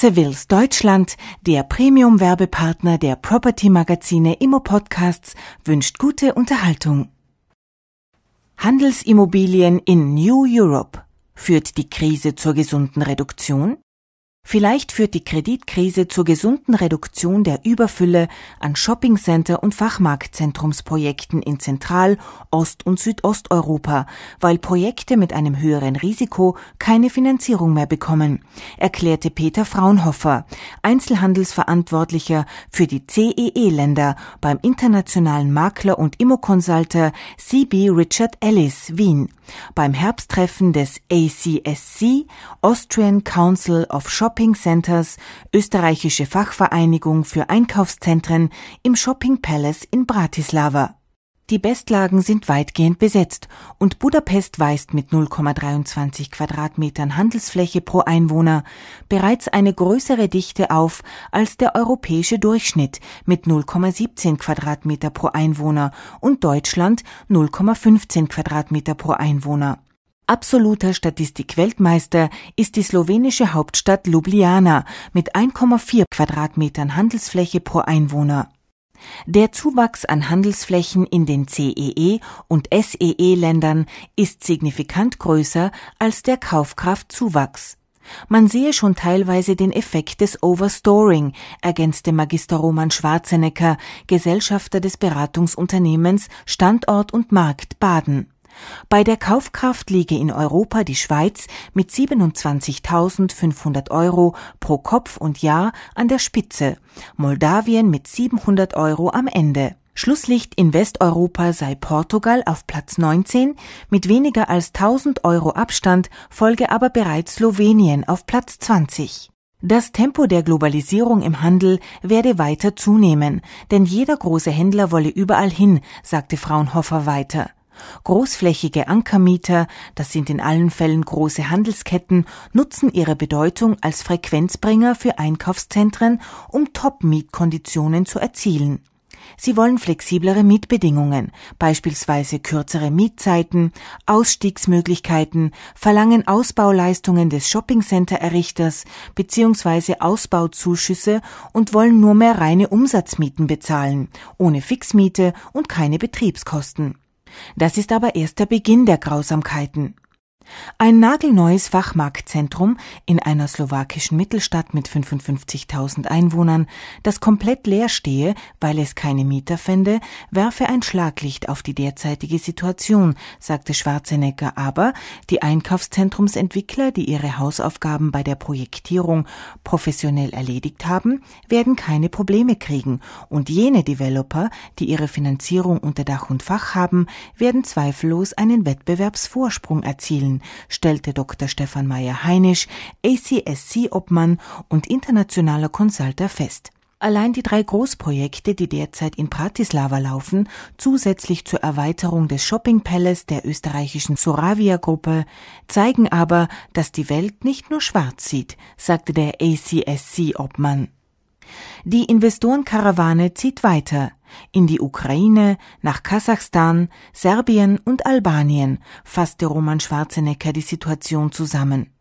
Sevilles Deutschland, der Premium-Werbepartner der Property-Magazine Immo Podcasts, wünscht gute Unterhaltung. Handelsimmobilien in New Europe. Führt die Krise zur gesunden Reduktion? Vielleicht führt die Kreditkrise zur gesunden Reduktion der Überfülle an Shoppingcenter und Fachmarktzentrumsprojekten in Zentral-, Ost- und Südosteuropa, weil Projekte mit einem höheren Risiko keine Finanzierung mehr bekommen, erklärte Peter Fraunhofer, Einzelhandelsverantwortlicher für die CEE-Länder beim internationalen Makler und Immoconsulter CB Richard Ellis Wien. Beim Herbsttreffen des ACSC Austrian Council of Shopping Shopping Centers, österreichische Fachvereinigung für Einkaufszentren im Shopping Palace in Bratislava. Die Bestlagen sind weitgehend besetzt und Budapest weist mit 0,23 Quadratmetern Handelsfläche pro Einwohner bereits eine größere Dichte auf als der europäische Durchschnitt mit 0,17 Quadratmeter pro Einwohner und Deutschland 0,15 Quadratmeter pro Einwohner. Absoluter Statistik-Weltmeister ist die slowenische Hauptstadt Ljubljana mit 1,4 Quadratmetern Handelsfläche pro Einwohner. Der Zuwachs an Handelsflächen in den CEE und SEE-Ländern ist signifikant größer als der Kaufkraftzuwachs. Man sehe schon teilweise den Effekt des Overstoring, ergänzte Magister Roman Schwarzenegger, Gesellschafter des Beratungsunternehmens Standort und Markt Baden. Bei der Kaufkraft liege in Europa die Schweiz mit 27.500 Euro pro Kopf und Jahr an der Spitze, Moldawien mit 700 Euro am Ende. Schlusslicht in Westeuropa sei Portugal auf Platz 19 mit weniger als 1000 Euro Abstand, folge aber bereits Slowenien auf Platz 20. Das Tempo der Globalisierung im Handel werde weiter zunehmen, denn jeder große Händler wolle überall hin, sagte Fraunhofer weiter. Großflächige Ankermieter, das sind in allen Fällen große Handelsketten, nutzen ihre Bedeutung als Frequenzbringer für Einkaufszentren, um Top-Mietkonditionen zu erzielen. Sie wollen flexiblere Mietbedingungen, beispielsweise kürzere Mietzeiten, Ausstiegsmöglichkeiten, verlangen Ausbauleistungen des Shoppingcenter-Errichters bzw. Ausbauzuschüsse und wollen nur mehr reine Umsatzmieten bezahlen, ohne Fixmiete und keine Betriebskosten. Das ist aber erst der Beginn der Grausamkeiten. Ein nagelneues Fachmarktzentrum in einer slowakischen Mittelstadt mit 55.000 Einwohnern, das komplett leer stehe, weil es keine Mieter fände, werfe ein Schlaglicht auf die derzeitige Situation, sagte Schwarzenegger. Aber die Einkaufszentrumsentwickler, die ihre Hausaufgaben bei der Projektierung professionell erledigt haben, werden keine Probleme kriegen. Und jene Developer, die ihre Finanzierung unter Dach und Fach haben, werden zweifellos einen Wettbewerbsvorsprung erzielen stellte Dr. Stefan Meyer-Heinisch, ACSC-Obmann und internationaler Consulter fest. Allein die drei Großprojekte, die derzeit in Bratislava laufen, zusätzlich zur Erweiterung des Shopping Palace der österreichischen Soravia Gruppe, zeigen aber, dass die Welt nicht nur schwarz sieht, sagte der ACSC-Obmann. Die Investorenkarawane zieht weiter in die Ukraine, nach Kasachstan, Serbien und Albanien fasste Roman Schwarzenegger die Situation zusammen.